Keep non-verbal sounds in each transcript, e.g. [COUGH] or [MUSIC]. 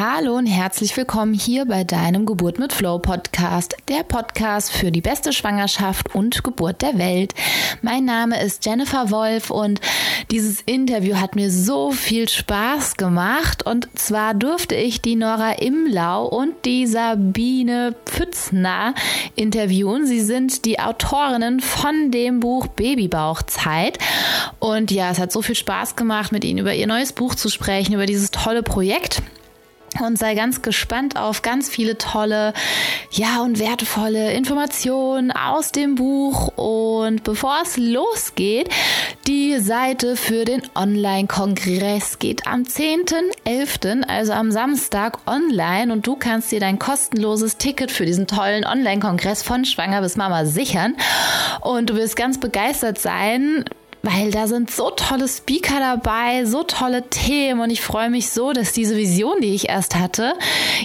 Hallo und herzlich willkommen hier bei deinem Geburt mit Flow Podcast, der Podcast für die beste Schwangerschaft und Geburt der Welt. Mein Name ist Jennifer Wolf und dieses Interview hat mir so viel Spaß gemacht und zwar durfte ich die Nora Imlau und die Sabine Pfützner interviewen. Sie sind die Autorinnen von dem Buch Babybauchzeit und ja, es hat so viel Spaß gemacht, mit ihnen über ihr neues Buch zu sprechen, über dieses tolle Projekt und sei ganz gespannt auf ganz viele tolle, ja und wertvolle Informationen aus dem Buch. Und bevor es losgeht, die Seite für den Online-Kongress geht am 10.11., also am Samstag online und du kannst dir dein kostenloses Ticket für diesen tollen Online-Kongress von Schwanger bis Mama sichern. Und du wirst ganz begeistert sein, weil da sind so tolle Speaker dabei, so tolle Themen und ich freue mich so, dass diese Vision, die ich erst hatte,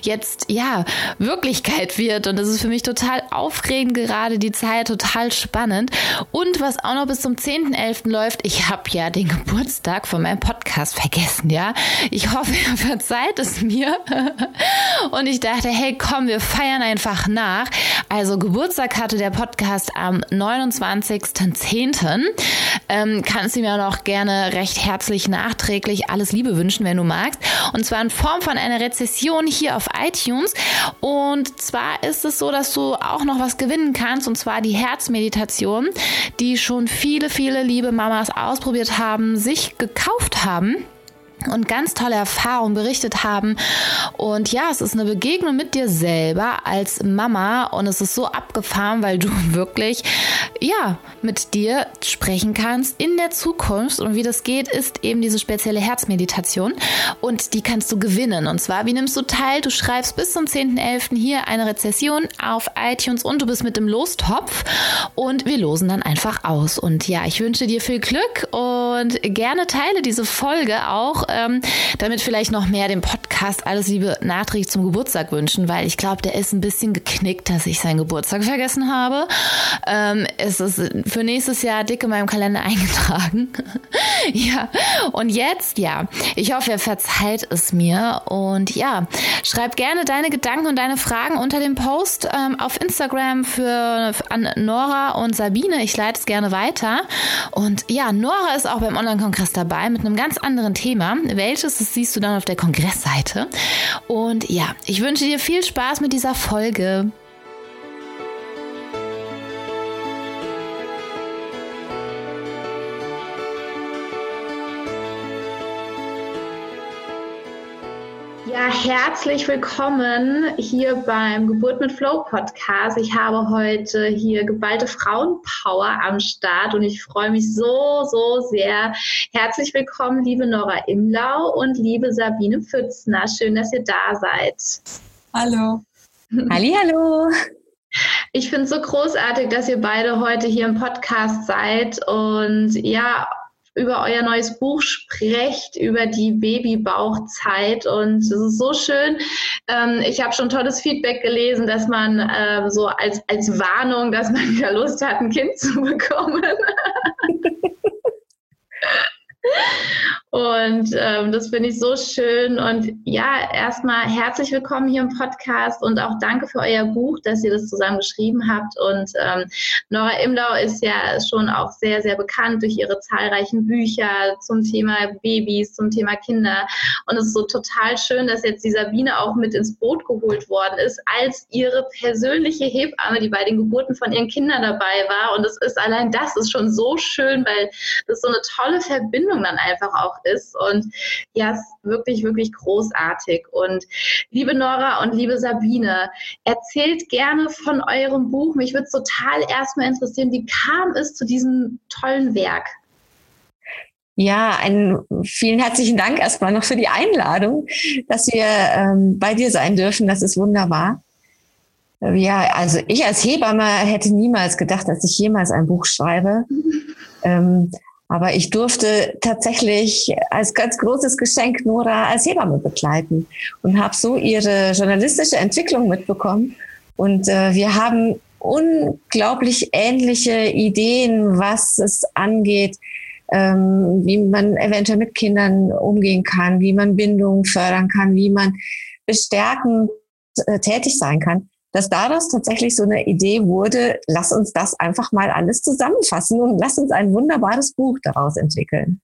jetzt ja Wirklichkeit wird und das ist für mich total aufregend gerade die Zeit, total spannend und was auch noch bis zum 10.11. läuft, ich habe ja den Geburtstag von meinem Podcast vergessen, ja. Ich hoffe, ihr [LAUGHS] verzeiht es mir [LAUGHS] und ich dachte, hey, komm, wir feiern einfach nach. Also Geburtstag hatte der Podcast am 29.10 ähm, kannst du mir auch gerne recht herzlich nachträglich alles Liebe wünschen, wenn du magst. Und zwar in Form von einer Rezession hier auf iTunes. Und zwar ist es so, dass du auch noch was gewinnen kannst, und zwar die Herzmeditation, die schon viele, viele liebe Mamas ausprobiert haben, sich gekauft haben und ganz tolle Erfahrungen berichtet haben. Und ja, es ist eine Begegnung mit dir selber als Mama und es ist so abgefahren, weil du [LAUGHS] wirklich, ja, mit dir sprechen kannst in der Zukunft. Und wie das geht, ist eben diese spezielle Herzmeditation und die kannst du gewinnen. Und zwar, wie nimmst du teil? Du schreibst bis zum 10.11. hier eine Rezession auf iTunes und du bist mit dem Lostopf und wir losen dann einfach aus. Und ja, ich wünsche dir viel Glück und gerne teile diese Folge auch ähm, damit vielleicht noch mehr dem Podcast alles Liebe nachträglich zum Geburtstag wünschen, weil ich glaube, der ist ein bisschen geknickt, dass ich seinen Geburtstag vergessen habe. Ähm, es ist für nächstes Jahr dick in meinem Kalender [LAUGHS] eingetragen. [LAUGHS] ja, und jetzt, ja, ich hoffe, ihr verzeiht es mir und ja, schreib gerne deine Gedanken und deine Fragen unter dem Post ähm, auf Instagram für an Nora und Sabine. Ich leite es gerne weiter. Und ja, Nora ist auch beim Online-Kongress dabei mit einem ganz anderen Thema. Welches, das siehst du dann auf der Kongressseite. Und ja, ich wünsche dir viel Spaß mit dieser Folge. Herzlich willkommen hier beim Geburt mit Flow Podcast. Ich habe heute hier geballte Frauenpower am Start und ich freue mich so, so sehr. Herzlich willkommen, liebe Nora Imlau und liebe Sabine Pfützner. Schön, dass ihr da seid. Hallo. Hallo. Ich finde es so großartig, dass ihr beide heute hier im Podcast seid und ja, über euer neues Buch sprecht, über die Babybauchzeit. Und es ist so schön. Ähm, ich habe schon tolles Feedback gelesen, dass man äh, so als, als Warnung, dass man wieder Lust hat, ein Kind zu bekommen. [LAUGHS] Und ähm, das finde ich so schön. Und ja, erstmal herzlich willkommen hier im Podcast und auch danke für euer Buch, dass ihr das zusammen geschrieben habt. Und ähm, Nora Imlau ist ja schon auch sehr, sehr bekannt durch ihre zahlreichen Bücher zum Thema Babys, zum Thema Kinder. Und es ist so total schön, dass jetzt die Sabine auch mit ins Boot geholt worden ist, als ihre persönliche Hebamme, die bei den Geburten von ihren Kindern dabei war. Und es ist allein das ist schon so schön, weil das so eine tolle Verbindung dann einfach auch ist. Und ja, es ist wirklich, wirklich großartig. Und liebe Nora und liebe Sabine, erzählt gerne von eurem Buch. Mich würde es total erstmal interessieren, wie kam es zu diesem tollen Werk? Ja, einen vielen herzlichen Dank erstmal noch für die Einladung, dass wir ähm, bei dir sein dürfen. Das ist wunderbar. Ja, also ich als Hebamme hätte niemals gedacht, dass ich jemals ein Buch schreibe. [LAUGHS] ähm, aber ich durfte tatsächlich als ganz großes Geschenk Nora als Hebamme begleiten und habe so ihre journalistische Entwicklung mitbekommen. Und äh, wir haben unglaublich ähnliche Ideen, was es angeht, ähm, wie man eventuell mit Kindern umgehen kann, wie man Bindungen fördern kann, wie man bestärkend äh, tätig sein kann, dass daraus tatsächlich so eine Idee wurde, lass uns das einfach mal alles zusammenfassen und lass uns ein wunderbares Buch daraus entwickeln.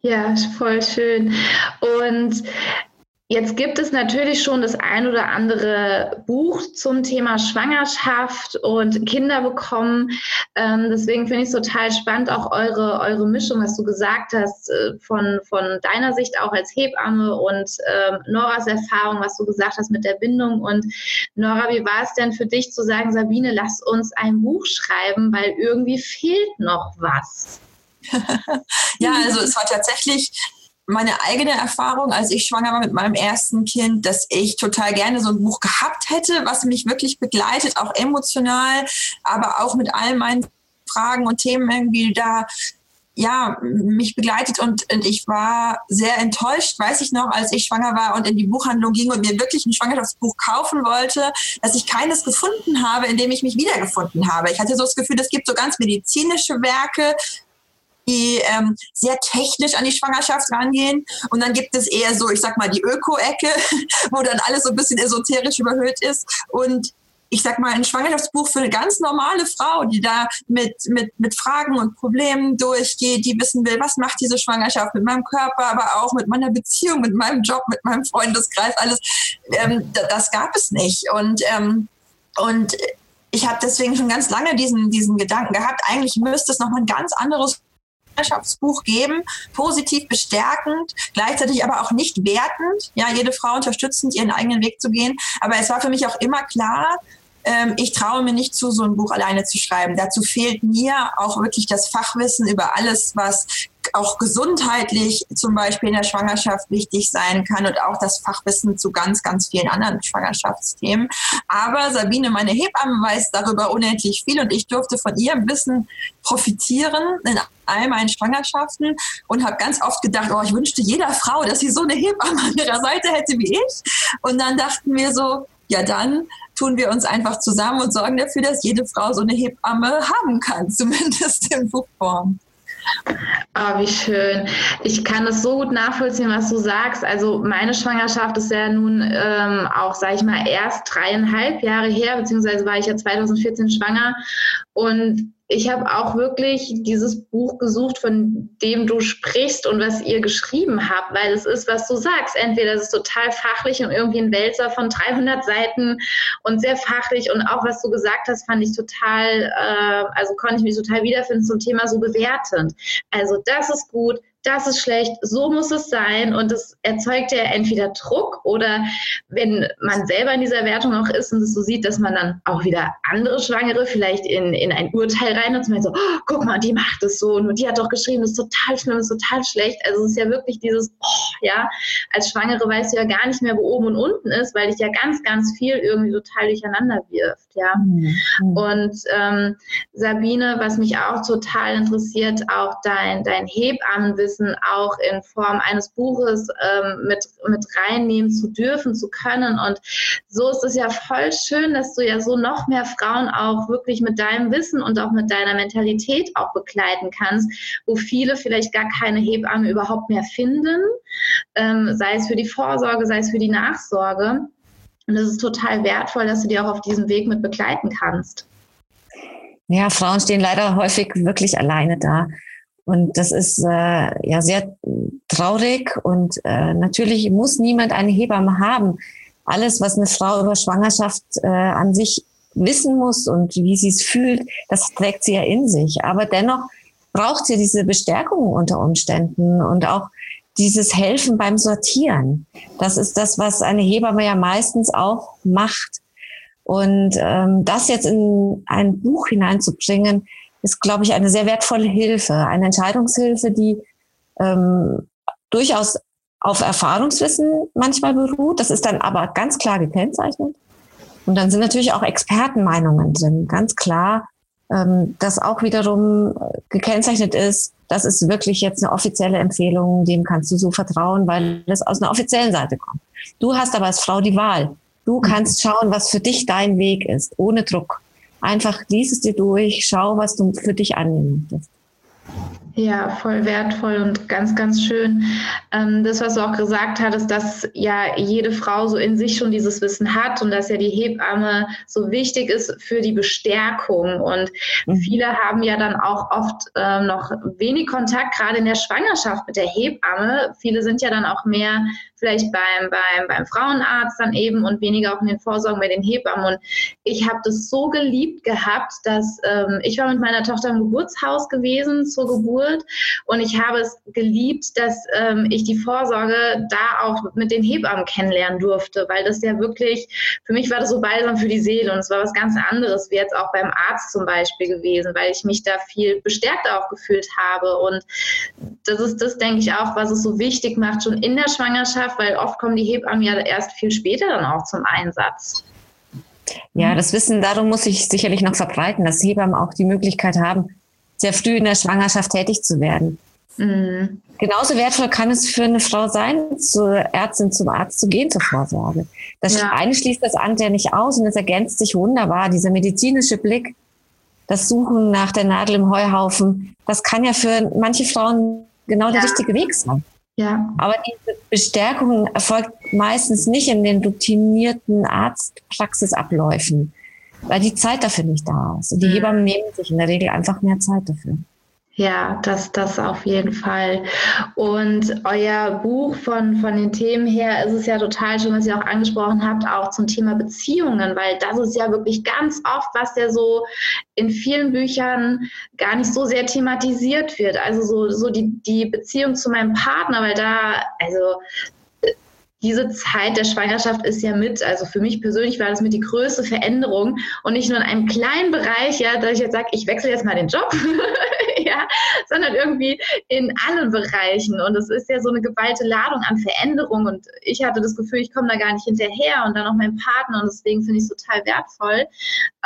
Ja, voll schön. Und Jetzt gibt es natürlich schon das ein oder andere Buch zum Thema Schwangerschaft und Kinder bekommen. Ähm, deswegen finde ich es total spannend, auch eure, eure Mischung, was du gesagt hast, äh, von, von deiner Sicht auch als Hebamme und ähm, Noras Erfahrung, was du gesagt hast mit der Bindung. Und Nora, wie war es denn für dich zu sagen, Sabine, lass uns ein Buch schreiben, weil irgendwie fehlt noch was? [LAUGHS] ja, also es war tatsächlich meine eigene Erfahrung, als ich schwanger war mit meinem ersten Kind, dass ich total gerne so ein Buch gehabt hätte, was mich wirklich begleitet, auch emotional, aber auch mit all meinen Fragen und Themen irgendwie da ja, mich begleitet und, und ich war sehr enttäuscht, weiß ich noch, als ich schwanger war und in die Buchhandlung ging und mir wirklich ein Schwangerschaftsbuch kaufen wollte, dass ich keines gefunden habe, in dem ich mich wiedergefunden habe. Ich hatte so das Gefühl, es gibt so ganz medizinische Werke, die ähm, sehr technisch an die Schwangerschaft rangehen. Und dann gibt es eher so, ich sag mal, die Öko-Ecke, [LAUGHS] wo dann alles so ein bisschen esoterisch überhöht ist. Und ich sag mal, ein Schwangerschaftsbuch für eine ganz normale Frau, die da mit, mit, mit Fragen und Problemen durchgeht, die wissen will, was macht diese Schwangerschaft mit meinem Körper, aber auch mit meiner Beziehung, mit meinem Job, mit meinem Freundeskreis, alles, ähm, das gab es nicht. Und, ähm, und ich habe deswegen schon ganz lange diesen, diesen Gedanken gehabt, eigentlich müsste es nochmal ein ganz anderes Schwangerschaftsbuch geben, positiv bestärkend, gleichzeitig aber auch nicht wertend, ja, jede Frau unterstützend, ihren eigenen Weg zu gehen. Aber es war für mich auch immer klar, ähm, ich traue mir nicht zu, so ein Buch alleine zu schreiben. Dazu fehlt mir auch wirklich das Fachwissen über alles, was auch gesundheitlich zum Beispiel in der Schwangerschaft wichtig sein kann und auch das Fachwissen zu ganz, ganz vielen anderen Schwangerschaftsthemen. Aber Sabine, meine Hebamme, weiß darüber unendlich viel und ich durfte von ihrem Wissen profitieren in all meinen Schwangerschaften und habe ganz oft gedacht, oh, ich wünschte jeder Frau, dass sie so eine Hebamme an ihrer Seite hätte wie ich. Und dann dachten wir so, ja dann tun wir uns einfach zusammen und sorgen dafür, dass jede Frau so eine Hebamme haben kann, [LAUGHS] zumindest in Buchform. Oh, wie schön. Ich kann das so gut nachvollziehen, was du sagst. Also meine Schwangerschaft ist ja nun ähm, auch, sage ich mal, erst dreieinhalb Jahre her, beziehungsweise war ich ja 2014 schwanger. Und ich habe auch wirklich dieses Buch gesucht, von dem du sprichst und was ihr geschrieben habt, weil es ist, was du sagst. Entweder es ist total fachlich und irgendwie ein Wälzer von 300 Seiten und sehr fachlich und auch was du gesagt hast, fand ich total, äh, also konnte ich mich total wiederfinden zum Thema so bewertend. Also das ist gut, das ist schlecht, so muss es sein. Und das erzeugt ja entweder Druck oder wenn man selber in dieser Wertung auch ist und es so sieht, dass man dann auch wieder andere Schwangere vielleicht in, in ein Urteil rein und so, oh, guck mal, die macht es so und die hat doch geschrieben, das ist total schlimm, das ist total schlecht. Also es ist ja wirklich dieses, oh, ja, als Schwangere weißt du ja gar nicht mehr, wo oben und unten ist, weil dich ja ganz, ganz viel irgendwie total durcheinander wirft, ja. Mhm. Und ähm, Sabine, was mich auch total interessiert, auch dein, dein Hebammenwissen, Wissen auch in Form eines Buches ähm, mit, mit reinnehmen zu dürfen, zu können. Und so ist es ja voll schön, dass du ja so noch mehr Frauen auch wirklich mit deinem Wissen und auch mit deiner Mentalität auch begleiten kannst, wo viele vielleicht gar keine Hebamme überhaupt mehr finden, ähm, sei es für die Vorsorge, sei es für die Nachsorge. Und es ist total wertvoll, dass du die auch auf diesem Weg mit begleiten kannst. Ja, Frauen stehen leider häufig wirklich alleine da. Und das ist äh, ja sehr traurig und äh, natürlich muss niemand eine Hebamme haben. Alles, was eine Frau über Schwangerschaft äh, an sich wissen muss und wie sie es fühlt, das trägt sie ja in sich. Aber dennoch braucht sie diese Bestärkung unter Umständen und auch dieses Helfen beim Sortieren. Das ist das, was eine Hebamme ja meistens auch macht. Und ähm, das jetzt in ein Buch hineinzubringen, ist, glaube ich, eine sehr wertvolle Hilfe, eine Entscheidungshilfe, die ähm, durchaus auf Erfahrungswissen manchmal beruht. Das ist dann aber ganz klar gekennzeichnet. Und dann sind natürlich auch Expertenmeinungen drin, ganz klar, ähm, dass auch wiederum gekennzeichnet ist, das ist wirklich jetzt eine offizielle Empfehlung, dem kannst du so vertrauen, weil es aus einer offiziellen Seite kommt. Du hast aber als Frau die Wahl. Du kannst schauen, was für dich dein Weg ist, ohne Druck. Einfach lies es dir durch, schau, was du für dich annehmen möchtest. Ja, voll wertvoll und ganz, ganz schön. Ähm, das, was du auch gesagt hattest, dass ja jede Frau so in sich schon dieses Wissen hat und dass ja die Hebamme so wichtig ist für die Bestärkung. Und mhm. viele haben ja dann auch oft äh, noch wenig Kontakt, gerade in der Schwangerschaft mit der Hebamme. Viele sind ja dann auch mehr vielleicht beim, beim, beim Frauenarzt dann eben und weniger auch in den Vorsorgen bei den Hebammen. Und ich habe das so geliebt gehabt, dass ähm, ich war mit meiner Tochter im Geburtshaus gewesen zur Geburt und ich habe es geliebt, dass ähm, ich die Vorsorge da auch mit den Hebammen kennenlernen durfte, weil das ja wirklich, für mich war das so balsam für die Seele und es war was ganz anderes, wie jetzt auch beim Arzt zum Beispiel gewesen, weil ich mich da viel bestärkter auch gefühlt habe. Und das ist das, denke ich, auch, was es so wichtig macht, schon in der Schwangerschaft weil oft kommen die Hebammen ja erst viel später dann auch zum Einsatz. Ja, das Wissen darum muss ich sicherlich noch verbreiten, dass Hebammen auch die Möglichkeit haben, sehr früh in der Schwangerschaft tätig zu werden. Mhm. Genauso wertvoll kann es für eine Frau sein, zur Ärztin, zum Arzt zu gehen zur Vorsorge. Das ja. eine schließt das andere nicht aus und es ergänzt sich wunderbar. Dieser medizinische Blick, das Suchen nach der Nadel im Heuhaufen, das kann ja für manche Frauen genau der richtige Weg sein. Ja. Aber diese Bestärkung erfolgt meistens nicht in den routinierten Arztpraxisabläufen, weil die Zeit dafür nicht da ist. Und die mhm. Hebammen nehmen sich in der Regel einfach mehr Zeit dafür. Ja, das, das auf jeden Fall. Und euer Buch von, von den Themen her ist es ja total schön, was ihr auch angesprochen habt, auch zum Thema Beziehungen, weil das ist ja wirklich ganz oft, was ja so in vielen Büchern gar nicht so sehr thematisiert wird. Also so, so die, die Beziehung zu meinem Partner, weil da, also diese Zeit der Schwangerschaft ist ja mit, also für mich persönlich war das mit die größte Veränderung und nicht nur in einem kleinen Bereich, ja, dass ich jetzt sage, ich wechsle jetzt mal den Job, [LAUGHS] [LAUGHS] ja, sondern irgendwie in allen Bereichen. Und es ist ja so eine geballte Ladung an Veränderung. Und ich hatte das Gefühl, ich komme da gar nicht hinterher und dann auch mein Partner. Und deswegen finde ich es total wertvoll.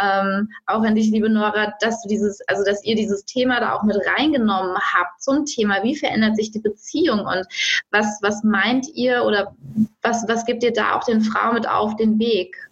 Ähm, auch an dich, liebe Nora, dass du dieses, also dass ihr dieses Thema da auch mit reingenommen habt zum Thema, wie verändert sich die Beziehung und was, was meint ihr oder was, was gibt ihr da auch den Frauen mit auf den Weg?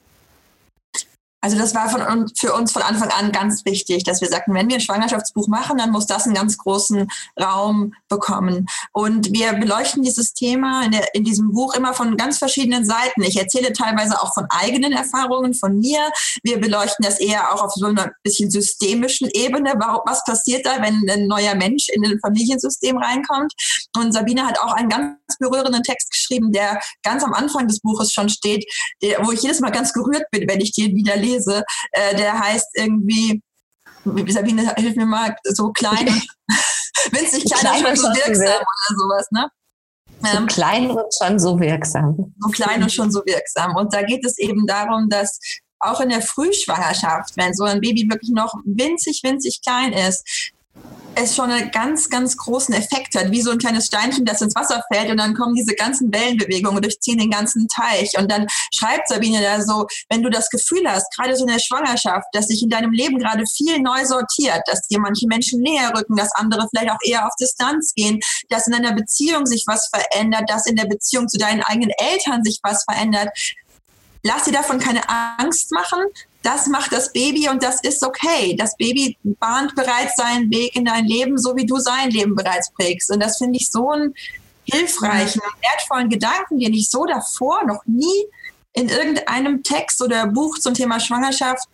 Also das war von, für uns von Anfang an ganz wichtig, dass wir sagten, wenn wir ein Schwangerschaftsbuch machen, dann muss das einen ganz großen Raum bekommen. Und wir beleuchten dieses Thema in, der, in diesem Buch immer von ganz verschiedenen Seiten. Ich erzähle teilweise auch von eigenen Erfahrungen von mir. Wir beleuchten das eher auch auf so einer bisschen systemischen Ebene. Was passiert da, wenn ein neuer Mensch in ein Familiensystem reinkommt? Und Sabine hat auch einen ganz berührenden Text geschrieben, der ganz am Anfang des Buches schon steht, der, wo ich jedes Mal ganz gerührt bin, wenn ich den wieder lese lese, äh, der heißt irgendwie, Sabine, hilf mir mal, so klein, [LAUGHS] winzig klein, klein und schon so wirksam oder sowas, ne? So ähm, klein und schon so wirksam. So klein und schon so wirksam. Und da geht es eben darum, dass auch in der Frühschwangerschaft, wenn so ein Baby wirklich noch winzig, winzig klein ist, es schon einen ganz, ganz großen Effekt hat, wie so ein kleines Steinchen, das ins Wasser fällt und dann kommen diese ganzen Wellenbewegungen und durchziehen den ganzen Teich. Und dann schreibt Sabine da so, wenn du das Gefühl hast, gerade so in der Schwangerschaft, dass sich in deinem Leben gerade viel neu sortiert, dass dir manche Menschen näher rücken, dass andere vielleicht auch eher auf Distanz gehen, dass in deiner Beziehung sich was verändert, dass in der Beziehung zu deinen eigenen Eltern sich was verändert, lass dir davon keine Angst machen. Das macht das Baby und das ist okay. Das Baby bahnt bereits seinen Weg in dein Leben, so wie du sein Leben bereits prägst. Und das finde ich so einen hilfreichen wertvollen Gedanken, den ich so davor noch nie in irgendeinem Text oder Buch zum Thema Schwangerschaft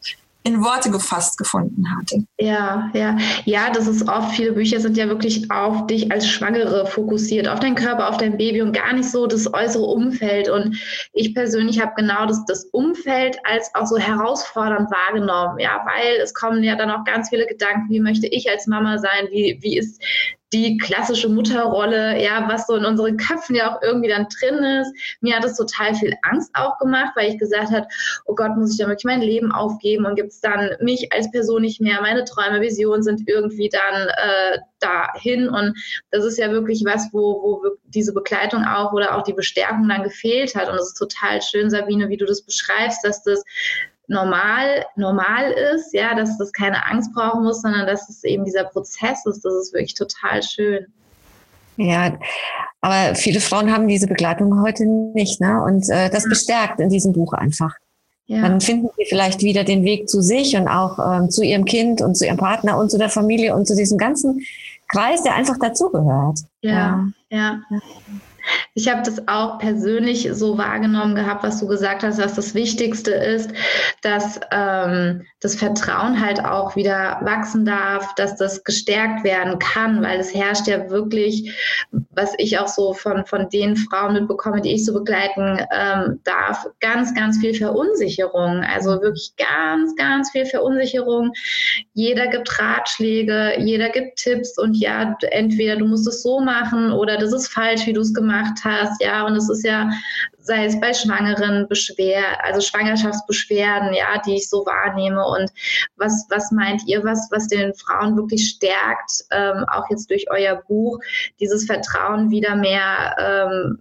in Worte gefasst gefunden hatte. Ja, ja, ja, das ist oft, viele Bücher sind ja wirklich auf dich als Schwangere fokussiert, auf deinen Körper, auf dein Baby und gar nicht so das äußere Umfeld. Und ich persönlich habe genau das, das Umfeld als auch so herausfordernd wahrgenommen, ja, weil es kommen ja dann auch ganz viele Gedanken, wie möchte ich als Mama sein, wie, wie ist die klassische Mutterrolle, ja, was so in unseren Köpfen ja auch irgendwie dann drin ist. Mir hat es total viel Angst auch gemacht, weil ich gesagt habe, oh Gott, muss ich da wirklich mein Leben aufgeben und gibt es dann mich als Person nicht mehr. Meine Träume, Visionen sind irgendwie dann äh, dahin und das ist ja wirklich was, wo, wo diese Begleitung auch oder auch die Bestärkung dann gefehlt hat und es ist total schön, Sabine, wie du das beschreibst, dass das normal, normal ist, ja, dass das keine Angst brauchen muss, sondern dass es eben dieser Prozess ist. Das ist wirklich total schön. Ja, aber viele Frauen haben diese Begleitung heute nicht, ne? Und äh, das bestärkt in diesem Buch einfach. Ja. Dann finden sie vielleicht wieder den Weg zu sich und auch ähm, zu ihrem Kind und zu ihrem Partner und zu der Familie und zu diesem ganzen Kreis, der einfach dazugehört. Ja, ja. ja. Ich habe das auch persönlich so wahrgenommen gehabt, was du gesagt hast, was das Wichtigste ist, dass ähm, das Vertrauen halt auch wieder wachsen darf, dass das gestärkt werden kann, weil es herrscht ja wirklich, was ich auch so von, von den Frauen mitbekomme, die ich so begleiten ähm, darf, ganz, ganz viel Verunsicherung. Also wirklich ganz, ganz viel Verunsicherung. Jeder gibt Ratschläge, jeder gibt Tipps und ja, entweder du musst es so machen oder das ist falsch, wie du es gemacht hast, ja, und es ist ja sei es bei Schwangeren Beschwer, also Schwangerschaftsbeschwerden, ja, die ich so wahrnehme. Und was, was meint ihr, was, was den Frauen wirklich stärkt, ähm, auch jetzt durch euer Buch, dieses Vertrauen wieder mehr, ähm,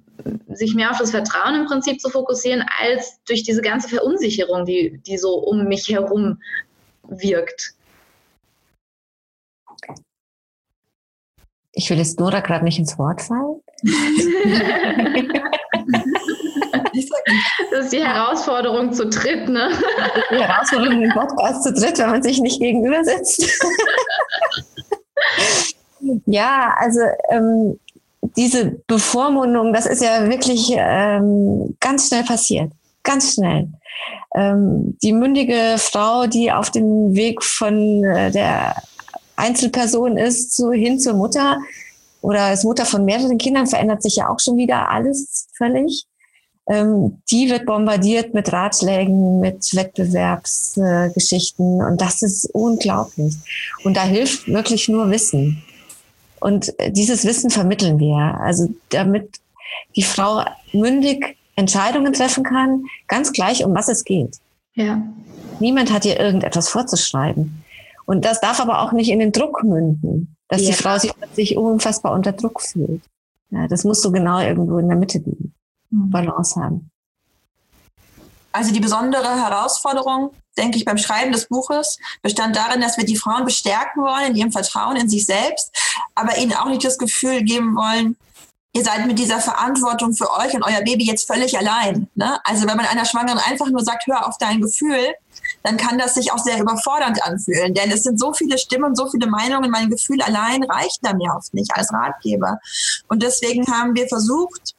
sich mehr auf das Vertrauen im Prinzip zu fokussieren, als durch diese ganze Verunsicherung, die, die so um mich herum wirkt? Ich will jetzt Nora gerade nicht ins Wort fallen. [LAUGHS] Das ist die Herausforderung zu dritt, ne? Die Herausforderung im Podcast zu dritt, wenn man sich nicht gegenüber sitzt. [LAUGHS] ja, also ähm, diese Bevormundung, das ist ja wirklich ähm, ganz schnell passiert. Ganz schnell. Ähm, die mündige Frau, die auf dem Weg von äh, der Einzelperson ist zu, hin zur Mutter oder als Mutter von mehreren Kindern, verändert sich ja auch schon wieder alles völlig ähm, die wird bombardiert mit Ratschlägen, mit Wettbewerbsgeschichten äh, und das ist unglaublich. Und da hilft wirklich nur Wissen. Und äh, dieses Wissen vermitteln wir. Also damit die Frau mündig Entscheidungen treffen kann, ganz gleich, um was es geht. Ja. Niemand hat ihr irgendetwas vorzuschreiben. Und das darf aber auch nicht in den Druck münden, dass ja. die Frau sich, sich unfassbar unter Druck fühlt. Ja, das muss so genau irgendwo in der Mitte liegen. Mhm. Balance haben. Also die besondere Herausforderung, denke ich, beim Schreiben des Buches bestand darin, dass wir die Frauen bestärken wollen in ihrem Vertrauen in sich selbst, aber ihnen auch nicht das Gefühl geben wollen, ihr seid mit dieser Verantwortung für euch und euer Baby jetzt völlig allein. Ne? Also wenn man einer Schwangeren einfach nur sagt, hör auf dein Gefühl, dann kann das sich auch sehr überfordernd anfühlen. Denn es sind so viele Stimmen, so viele Meinungen, mein Gefühl allein reicht da mir oft nicht als Ratgeber. Und deswegen haben wir versucht,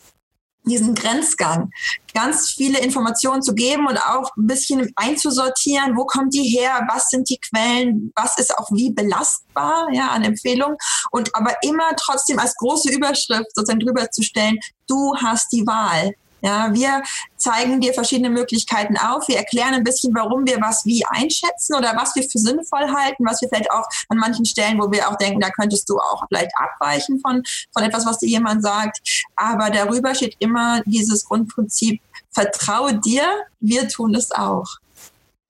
diesen Grenzgang, ganz viele Informationen zu geben und auch ein bisschen einzusortieren, wo kommt die her, was sind die Quellen, was ist auch wie belastbar, ja, an Empfehlungen und aber immer trotzdem als große Überschrift sozusagen drüber zu stellen, du hast die Wahl. Ja, wir zeigen dir verschiedene Möglichkeiten auf. Wir erklären ein bisschen, warum wir was wie einschätzen oder was wir für sinnvoll halten, was wir vielleicht auch an manchen Stellen, wo wir auch denken, da könntest du auch vielleicht abweichen von, von etwas, was dir jemand sagt. Aber darüber steht immer dieses Grundprinzip, vertraue dir, wir tun es auch.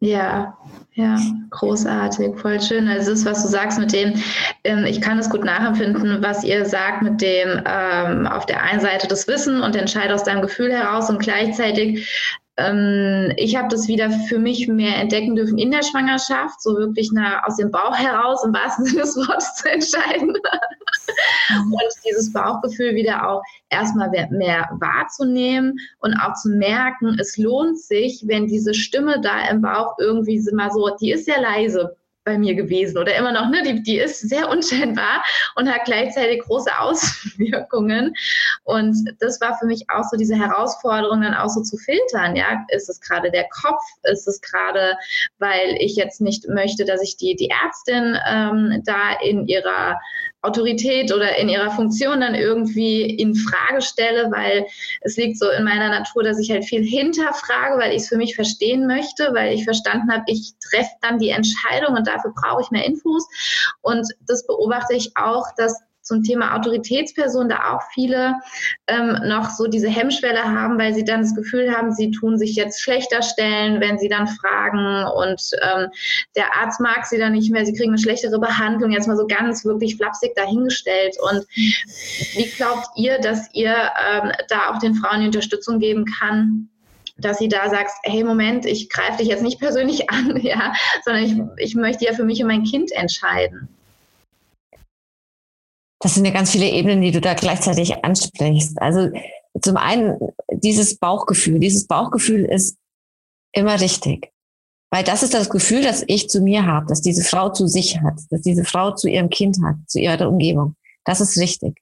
Ja, ja, großartig, voll schön. Also das, was du sagst mit dem, ähm, ich kann es gut nachempfinden, was ihr sagt mit dem ähm, auf der einen Seite das Wissen und entscheide aus deinem Gefühl heraus und gleichzeitig ähm, ich habe das wieder für mich mehr entdecken dürfen in der Schwangerschaft, so wirklich nach, aus dem Bauch heraus, im wahrsten [LAUGHS] Sinne des Wortes zu entscheiden. Mhm. und dieses Bauchgefühl wieder auch erstmal mehr wahrzunehmen und auch zu merken, es lohnt sich, wenn diese Stimme da im Bauch irgendwie mal so, die ist sehr leise, bei mir gewesen oder immer noch, ne? Die, die ist sehr unscheinbar und hat gleichzeitig große [LAUGHS] Auswirkungen. Und das war für mich auch so diese Herausforderung, dann auch so zu filtern. Ja, ist es gerade der Kopf? Ist es gerade, weil ich jetzt nicht möchte, dass ich die, die Ärztin ähm, da in ihrer Autorität oder in ihrer Funktion dann irgendwie in Frage stelle, weil es liegt so in meiner Natur, dass ich halt viel hinterfrage, weil ich es für mich verstehen möchte, weil ich verstanden habe, ich treffe dann die Entscheidung und dafür brauche ich mehr Infos. Und das beobachte ich auch, dass zum Thema Autoritätsperson da auch viele ähm, noch so diese Hemmschwelle haben, weil sie dann das Gefühl haben, sie tun sich jetzt schlechter stellen, wenn sie dann fragen und ähm, der Arzt mag sie dann nicht mehr, sie kriegen eine schlechtere Behandlung, jetzt mal so ganz wirklich flapsig dahingestellt. Und wie glaubt ihr, dass ihr ähm, da auch den Frauen die Unterstützung geben kann, dass sie da sagst, hey Moment, ich greife dich jetzt nicht persönlich [LAUGHS] an, ja, sondern ich, ich möchte ja für mich und mein Kind entscheiden. Das sind ja ganz viele Ebenen, die du da gleichzeitig ansprichst. Also zum einen dieses Bauchgefühl. Dieses Bauchgefühl ist immer richtig. Weil das ist das Gefühl, das ich zu mir habe, dass diese Frau zu sich hat, dass diese Frau zu ihrem Kind hat, zu ihrer Umgebung. Das ist richtig.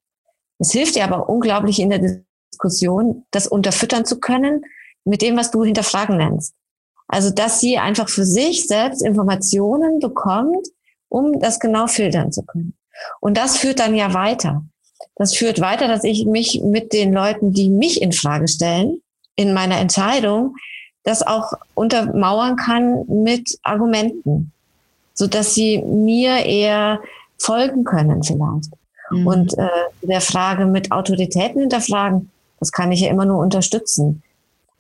Es hilft dir aber unglaublich in der Diskussion, das unterfüttern zu können mit dem, was du hinterfragen nennst. Also, dass sie einfach für sich selbst Informationen bekommt, um das genau filtern zu können. Und das führt dann ja weiter. Das führt weiter, dass ich mich mit den Leuten, die mich in Frage stellen, in meiner Entscheidung, das auch untermauern kann mit Argumenten, so dass sie mir eher folgen können vielleicht. Mhm. Und äh, der Frage mit Autoritäten hinterfragen, das kann ich ja immer nur unterstützen,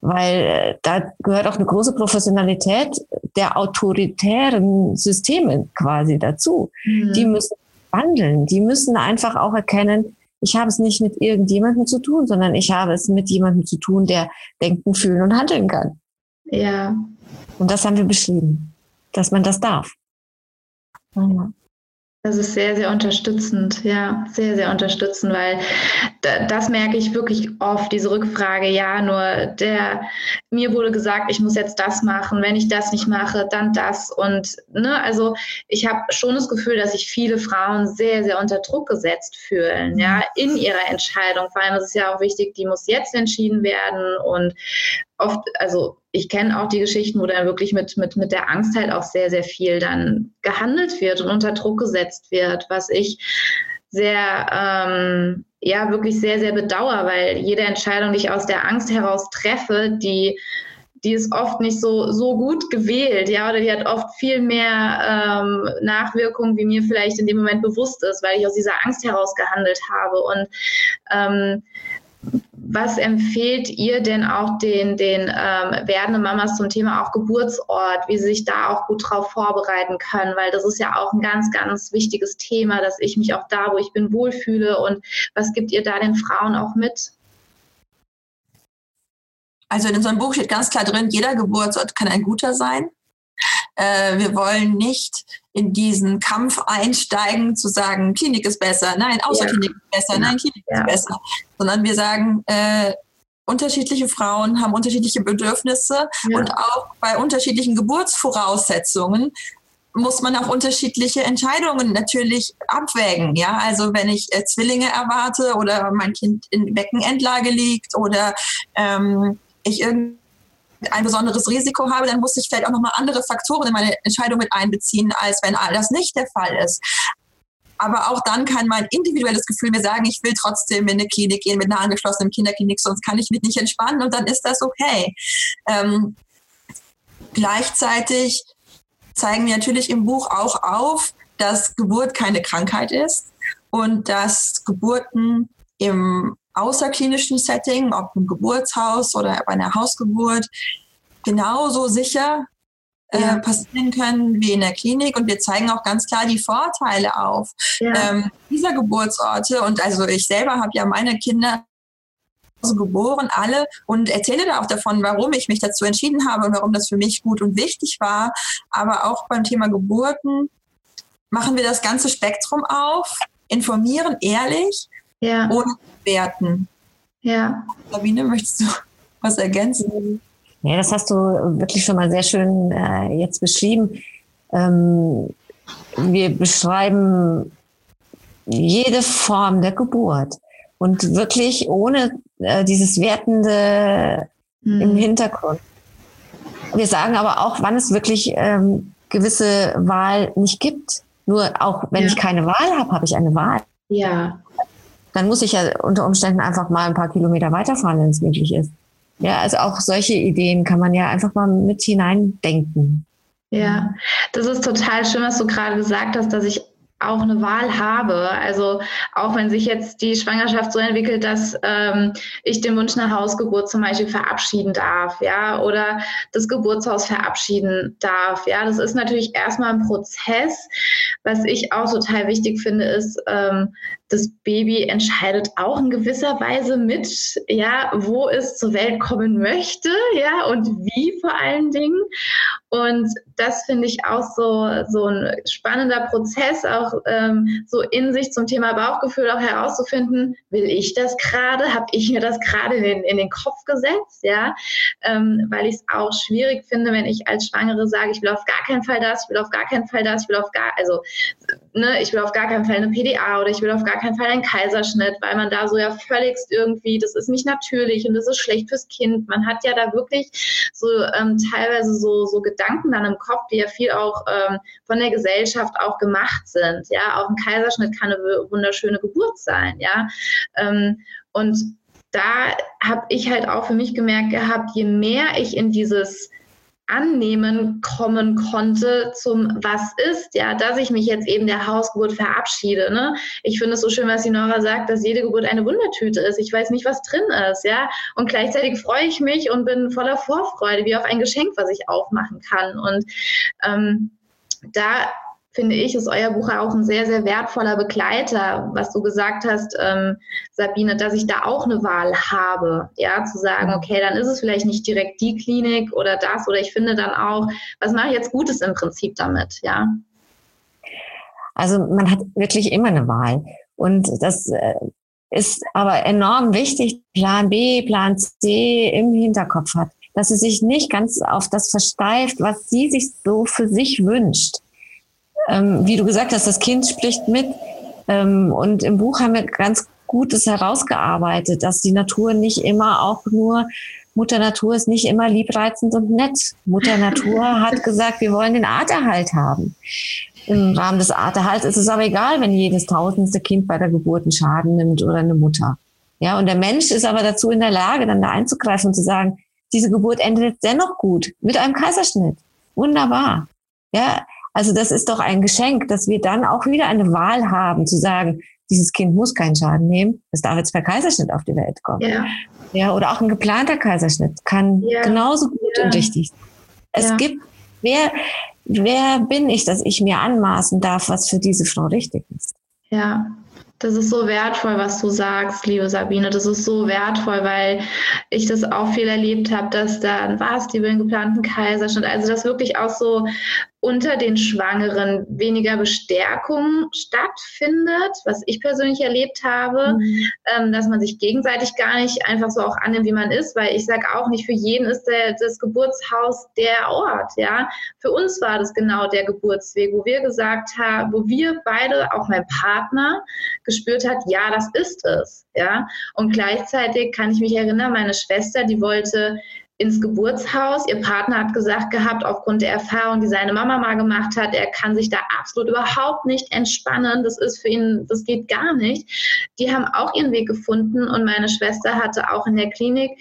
weil äh, da gehört auch eine große Professionalität der autoritären Systeme quasi dazu. Mhm. Die müssen wandeln, die müssen einfach auch erkennen, ich habe es nicht mit irgendjemandem zu tun, sondern ich habe es mit jemandem zu tun, der denken, fühlen und handeln kann. Ja. Und das haben wir beschrieben, dass man das darf. Ja. Das ist sehr, sehr unterstützend, ja, sehr, sehr unterstützend, weil das merke ich wirklich oft, diese Rückfrage, ja, nur der, mir wurde gesagt, ich muss jetzt das machen, wenn ich das nicht mache, dann das und, ne, also ich habe schon das Gefühl, dass sich viele Frauen sehr, sehr unter Druck gesetzt fühlen, ja, in ihrer Entscheidung, vor allem ist es ja auch wichtig, die muss jetzt entschieden werden und oft, also ich kenne auch die Geschichten, wo dann wirklich mit, mit, mit der Angst halt auch sehr, sehr viel dann gehandelt wird und unter Druck gesetzt wird, was ich sehr, ähm, ja, wirklich sehr, sehr bedauere, weil jede Entscheidung, die ich aus der Angst heraus treffe, die, die ist oft nicht so, so gut gewählt, ja, oder die hat oft viel mehr ähm, Nachwirkungen, wie mir vielleicht in dem Moment bewusst ist, weil ich aus dieser Angst heraus gehandelt habe. Und ähm, was empfehlt ihr denn auch den, den ähm, werdenden Mamas zum Thema auch Geburtsort, wie sie sich da auch gut drauf vorbereiten können? Weil das ist ja auch ein ganz, ganz wichtiges Thema, dass ich mich auch da, wo ich bin, wohlfühle. Und was gibt ihr da den Frauen auch mit? Also in unserem Buch steht ganz klar drin, jeder Geburtsort kann ein guter sein. Äh, wir wollen nicht in diesen Kampf einsteigen, zu sagen, Klinik ist besser, nein, Außerklinik ja. ist besser, nein, Klinik ja. ist besser, sondern wir sagen, äh, unterschiedliche Frauen haben unterschiedliche Bedürfnisse ja. und auch bei unterschiedlichen Geburtsvoraussetzungen muss man auch unterschiedliche Entscheidungen natürlich abwägen. Ja, also wenn ich äh, Zwillinge erwarte oder mein Kind in Beckenendlage liegt oder ähm, ich irgendwie ein besonderes Risiko habe, dann muss ich vielleicht auch nochmal andere Faktoren in meine Entscheidung mit einbeziehen, als wenn all das nicht der Fall ist. Aber auch dann kann mein individuelles Gefühl mir sagen, ich will trotzdem in eine Klinik gehen mit einer angeschlossenen Kinderklinik, sonst kann ich mich nicht entspannen und dann ist das okay. Ähm, gleichzeitig zeigen wir natürlich im Buch auch auf, dass Geburt keine Krankheit ist und dass Geburten im außerklinischen Setting, ob im Geburtshaus oder bei einer Hausgeburt, genauso sicher äh, ja. passieren können wie in der Klinik. Und wir zeigen auch ganz klar die Vorteile auf ja. ähm, dieser Geburtsorte. Und also ich selber habe ja meine Kinder geboren, alle, und erzähle da auch davon, warum ich mich dazu entschieden habe und warum das für mich gut und wichtig war. Aber auch beim Thema Geburten machen wir das ganze Spektrum auf, informieren ehrlich ja. ohne Werten. Ja. Sabine, möchtest du [LAUGHS] was ergänzen? Ja, das hast du wirklich schon mal sehr schön äh, jetzt beschrieben. Ähm, wir beschreiben jede Form der Geburt und wirklich ohne äh, dieses Wertende mhm. im Hintergrund. Wir sagen aber auch, wann es wirklich ähm, gewisse Wahl nicht gibt. Nur auch wenn ja. ich keine Wahl habe, habe ich eine Wahl. Ja dann muss ich ja unter Umständen einfach mal ein paar Kilometer weiterfahren, wenn es möglich ist. Ja, also auch solche Ideen kann man ja einfach mal mit hineindenken. Ja, das ist total schön, was du gerade gesagt hast, dass ich auch eine Wahl habe. Also auch wenn sich jetzt die Schwangerschaft so entwickelt, dass ähm, ich den Wunsch nach Hausgeburt zum Beispiel verabschieden darf, ja, oder das Geburtshaus verabschieden darf. Ja, das ist natürlich erstmal ein Prozess. Was ich auch total wichtig finde, ist, ähm, das Baby entscheidet auch in gewisser Weise mit, ja, wo es zur Welt kommen möchte, ja, und wie vor allen Dingen. Und das finde ich auch so, so ein spannender Prozess, auch ähm, so in sich zum Thema Bauchgefühl auch herauszufinden, will ich das gerade? Habe ich mir das gerade in, in, den Kopf gesetzt? Ja, ähm, weil ich es auch schwierig finde, wenn ich als Schwangere sage, ich will auf gar keinen Fall das, ich will auf gar keinen Fall das, ich will auf gar, also ne, ich will auf gar keinen Fall eine PDA oder ich will auf gar keinen Fall einen Kaiserschnitt, weil man da so ja völligst irgendwie, das ist nicht natürlich und das ist schlecht fürs Kind. Man hat ja da wirklich so ähm, teilweise so, so Gedanken dann im Kopf, die ja viel auch ähm, von der Gesellschaft auch gemacht sind. Ja, auch ein Kaiserschnitt kann eine wunderschöne Geburt sein. Ja, ähm, und da habe ich halt auch für mich gemerkt gehabt, je mehr ich in dieses Annehmen kommen konnte zum Was ist, ja, dass ich mich jetzt eben der Hausgeburt verabschiede. Ne? Ich finde es so schön, was die Nora sagt, dass jede Geburt eine Wundertüte ist. Ich weiß nicht, was drin ist, ja. Und gleichzeitig freue ich mich und bin voller Vorfreude, wie auf ein Geschenk, was ich aufmachen kann. Und ähm, da finde ich, ist euer Buch auch ein sehr, sehr wertvoller Begleiter, was du gesagt hast, ähm, Sabine, dass ich da auch eine Wahl habe, ja, zu sagen, okay, dann ist es vielleicht nicht direkt die Klinik oder das, oder ich finde dann auch, was mache ich jetzt Gutes im Prinzip damit, ja. Also man hat wirklich immer eine Wahl. Und das äh, ist aber enorm wichtig, Plan B, Plan C im Hinterkopf hat, dass sie sich nicht ganz auf das versteift, was sie sich so für sich wünscht ähm, wie du gesagt hast, das Kind spricht mit. Ähm, und im Buch haben wir ganz Gutes herausgearbeitet, dass die Natur nicht immer auch nur Mutter Natur ist nicht immer liebreizend und nett. Mutter Natur [LAUGHS] hat gesagt, wir wollen den Arterhalt haben. Im Rahmen des Arterhalts ist es aber egal, wenn jedes tausendste Kind bei der Geburt einen Schaden nimmt oder eine Mutter. Ja, und der Mensch ist aber dazu in der Lage, dann da einzugreifen und zu sagen, diese Geburt endet dennoch gut mit einem Kaiserschnitt. Wunderbar. Ja, also das ist doch ein Geschenk, dass wir dann auch wieder eine Wahl haben, zu sagen, dieses Kind muss keinen Schaden nehmen, es darf jetzt per Kaiserschnitt auf die Welt kommen. Ja. ja oder auch ein geplanter Kaiserschnitt kann ja. genauso gut ja. und richtig sein. Es gibt, wer, wer bin ich, dass ich mir anmaßen darf, was für diese Frau richtig ist? Ja, das ist so wertvoll, was du sagst, liebe Sabine. Das ist so wertvoll, weil ich das auch viel erlebt habe, dass dann war es die geplanten Kaiserschnitt. Also dass wirklich auch so unter den Schwangeren weniger Bestärkung stattfindet, was ich persönlich erlebt habe, mhm. ähm, dass man sich gegenseitig gar nicht einfach so auch annimmt, wie man ist, weil ich sage auch nicht, für jeden ist der, das Geburtshaus der Ort, ja. Für uns war das genau der Geburtsweg, wo wir gesagt haben, wo wir beide, auch mein Partner, gespürt hat, ja, das ist es, ja. Und gleichzeitig kann ich mich erinnern, meine Schwester, die wollte ins Geburtshaus. Ihr Partner hat gesagt gehabt, aufgrund der Erfahrung, die seine Mama mal gemacht hat, er kann sich da absolut überhaupt nicht entspannen. Das ist für ihn, das geht gar nicht. Die haben auch ihren Weg gefunden und meine Schwester hatte auch in der Klinik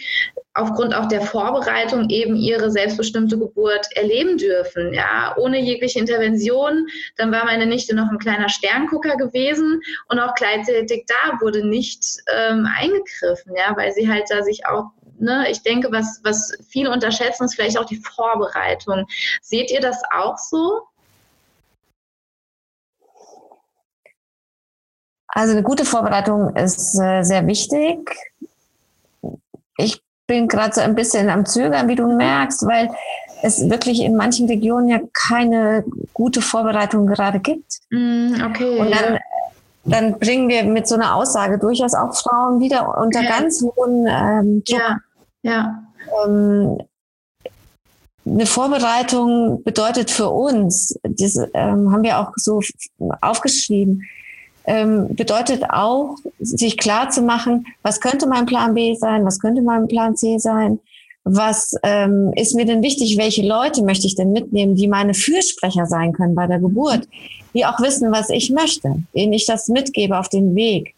aufgrund auch der Vorbereitung eben ihre selbstbestimmte Geburt erleben dürfen, ja, ohne jegliche Intervention. Dann war meine Nichte noch ein kleiner Sterngucker gewesen und auch gleichzeitig da wurde nicht ähm, eingegriffen, ja, weil sie halt da sich auch ne, ich denke, was, was viele unterschätzen, ist vielleicht auch die Vorbereitung. Seht ihr das auch so? Also eine gute Vorbereitung ist äh, sehr wichtig. Ich bin gerade so ein bisschen am Zögern, wie du merkst, weil es wirklich in manchen Regionen ja keine gute Vorbereitung gerade gibt. Mm, okay. Und dann, dann bringen wir mit so einer Aussage durchaus auch Frauen wieder unter ja. ganz hohen ähm, Druck. Ja. Ja. Ähm, eine Vorbereitung bedeutet für uns, das ähm, haben wir auch so aufgeschrieben, ähm, bedeutet auch, sich klar zu machen, was könnte mein Plan B sein, was könnte mein Plan C sein, was ähm, ist mir denn wichtig, welche Leute möchte ich denn mitnehmen, die meine Fürsprecher sein können bei der Geburt, die auch wissen, was ich möchte, denen ich das mitgebe auf den Weg.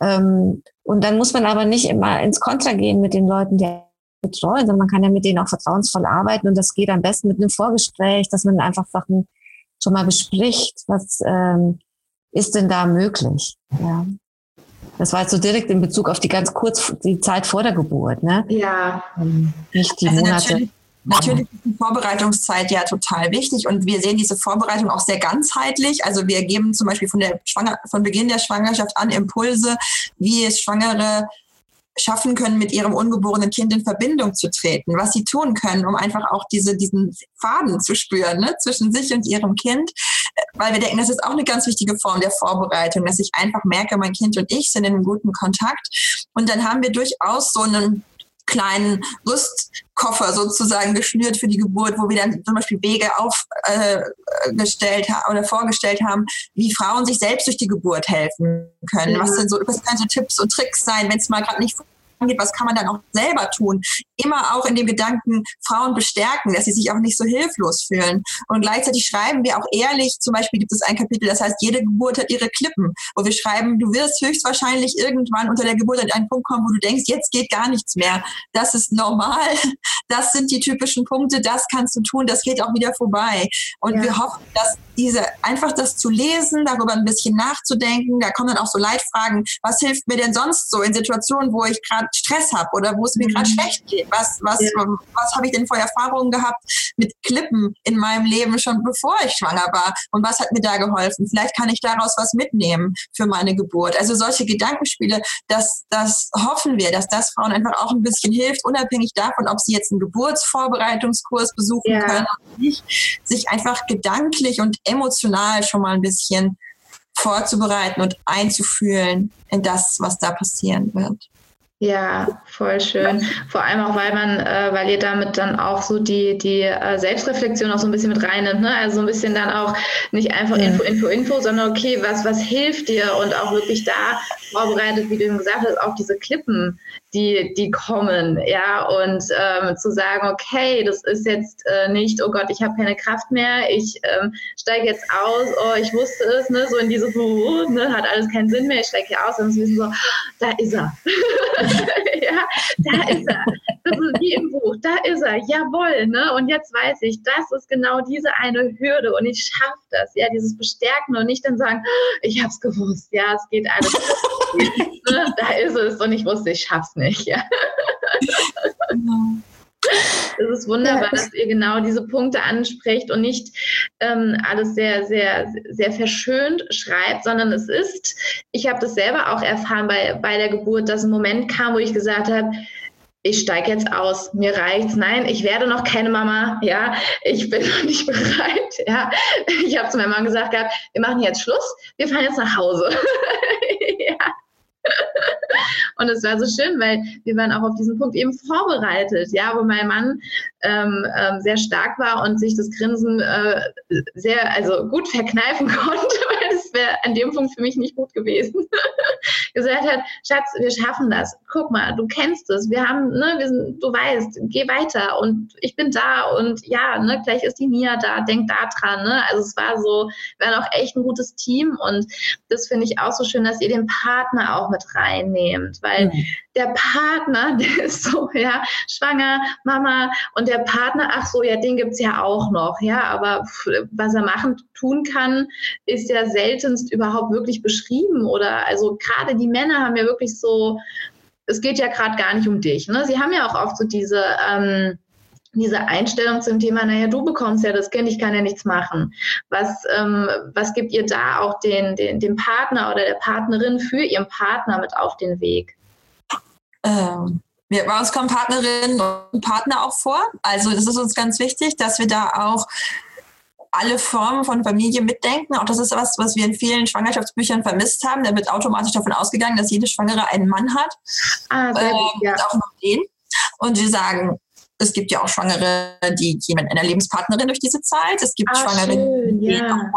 Ähm, und dann muss man aber nicht immer ins Kontra gehen mit den Leuten, die betreuen, sondern man kann ja mit denen auch vertrauensvoll arbeiten und das geht am besten mit einem Vorgespräch, dass man einfach Sachen schon mal bespricht, was ähm, ist denn da möglich. Ja. Das war jetzt so direkt in Bezug auf die ganz kurz die Zeit vor der Geburt, ne? Ja. Ähm, nicht die also Monate. Natürlich ist die Vorbereitungszeit ja total wichtig und wir sehen diese Vorbereitung auch sehr ganzheitlich. Also wir geben zum Beispiel von, der Schwanger von Beginn der Schwangerschaft an Impulse, wie es Schwangere schaffen können, mit ihrem ungeborenen Kind in Verbindung zu treten, was sie tun können, um einfach auch diese, diesen Faden zu spüren ne, zwischen sich und ihrem Kind. Weil wir denken, das ist auch eine ganz wichtige Form der Vorbereitung, dass ich einfach merke, mein Kind und ich sind in einem guten Kontakt. Und dann haben wir durchaus so einen kleinen Rüstkoffer sozusagen geschnürt für die Geburt, wo wir dann zum Beispiel Wege aufgestellt äh, haben oder vorgestellt haben, wie Frauen sich selbst durch die Geburt helfen können. Mhm. Was sind so, was können so Tipps und Tricks sein, wenn es mal gerade nicht angeht, was kann man dann auch selber tun? Immer auch in dem Gedanken, Frauen bestärken, dass sie sich auch nicht so hilflos fühlen. Und gleichzeitig schreiben wir auch ehrlich, zum Beispiel gibt es ein Kapitel, das heißt, jede Geburt hat ihre Klippen, wo wir schreiben, du wirst höchstwahrscheinlich irgendwann unter der Geburt an einen Punkt kommen, wo du denkst, jetzt geht gar nichts mehr. Das ist normal. Das sind die typischen Punkte, das kannst du tun, das geht auch wieder vorbei. Und ja. wir hoffen, dass diese, einfach das zu lesen, darüber ein bisschen nachzudenken, da kommen dann auch so Leitfragen, was hilft mir denn sonst so in Situationen, wo ich gerade Stress habe oder wo es mir gerade mhm. schlecht geht? Was, was, ja. was habe ich denn vor Erfahrungen gehabt mit Klippen in meinem Leben schon bevor ich schwanger war? Und was hat mir da geholfen? Vielleicht kann ich daraus was mitnehmen für meine Geburt. Also solche Gedankenspiele, das, das hoffen wir, dass das Frauen einfach auch ein bisschen hilft, unabhängig davon, ob sie jetzt einen Geburtsvorbereitungskurs besuchen ja. können oder nicht, sich einfach gedanklich und emotional schon mal ein bisschen vorzubereiten und einzufühlen in das, was da passieren wird. Ja, voll schön. Vor allem auch, weil man, äh, weil ihr damit dann auch so die, die äh, Selbstreflexion auch so ein bisschen mit reinnimmt, ne? Also so ein bisschen dann auch nicht einfach Info, Info, Info, sondern okay, was, was hilft dir und auch wirklich da vorbereitet, wie du eben gesagt hast, auch diese Klippen, die, die kommen, ja, und ähm, zu sagen, okay, das ist jetzt äh, nicht, oh Gott, ich habe keine Kraft mehr, ich ähm, steige jetzt aus, oh, ich wusste es, ne, so in diese, uh, ne, hat alles keinen Sinn mehr, ich steige hier aus, und wissen so, da ist er, [LAUGHS] ja, da ist er, das ist wie im Buch, da ist er, jawohl, ne, und jetzt weiß ich, das ist genau diese eine Hürde und ich schaffe das, ja, dieses Bestärken und nicht dann sagen, ich habe es gewusst, ja, es geht alles, [LAUGHS] da ist es und ich wusste, ich schaff's nicht. Ja. Es ist wunderbar, ja, dass ihr genau diese Punkte ansprecht und nicht ähm, alles sehr, sehr, sehr verschönt schreibt, sondern es ist, ich habe das selber auch erfahren bei, bei der Geburt, dass ein Moment kam, wo ich gesagt habe, ich steige jetzt aus, mir reicht's. Nein, ich werde noch keine Mama. Ja, ich bin noch nicht bereit. Ja, ich habe zu meinem Mann gesagt gehabt, wir machen jetzt Schluss, wir fahren jetzt nach Hause. [LAUGHS] ja. [LAUGHS] Und es war so schön, weil wir waren auch auf diesen Punkt eben vorbereitet, ja, wo mein Mann ähm, ähm, sehr stark war und sich das Grinsen äh, sehr, also gut verkneifen [LAUGHS] konnte, weil es wäre an dem Punkt für mich nicht gut gewesen. Gesagt hat, Schatz, wir schaffen das. Guck mal, du kennst es. Wir haben, ne, wir sind, du weißt, geh weiter und ich bin da und ja, ne, gleich ist die Nia da, denk da dran. Ne? Also es war so, wir waren auch echt ein gutes Team und das finde ich auch so schön, dass ihr den Partner auch mit reinnehmt, weil mhm. der Partner, [LAUGHS] der ist so, ja, schwanger, Mama und der Partner, ach so, ja, den gibt es ja auch noch, ja, aber was er machen, tun kann, ist ja seltenst überhaupt wirklich beschrieben oder also gerade die Männer haben ja wirklich so, es geht ja gerade gar nicht um dich, ne? Sie haben ja auch oft so diese, ähm, diese Einstellung zum Thema, naja, du bekommst ja das Kind, ich kann ja nichts machen. Was, ähm, was gibt ihr da auch den, den, dem Partner oder der Partnerin für ihren Partner mit auf den Weg? Ähm, wir, bei uns kommen Partnerinnen und Partner auch vor. Also das ist uns ganz wichtig, dass wir da auch alle Formen von Familie mitdenken. Auch das ist was, was wir in vielen Schwangerschaftsbüchern vermisst haben. Da wird automatisch davon ausgegangen, dass jede Schwangere einen Mann hat. Ah, sehr gut, ähm, ja. Und auch noch den. Und wir sagen, es gibt ja auch Schwangere, die gehen mit einer Lebenspartnerin durch diese Zeit. Es gibt ah, Schwangere, schön, die gehen ja. ohne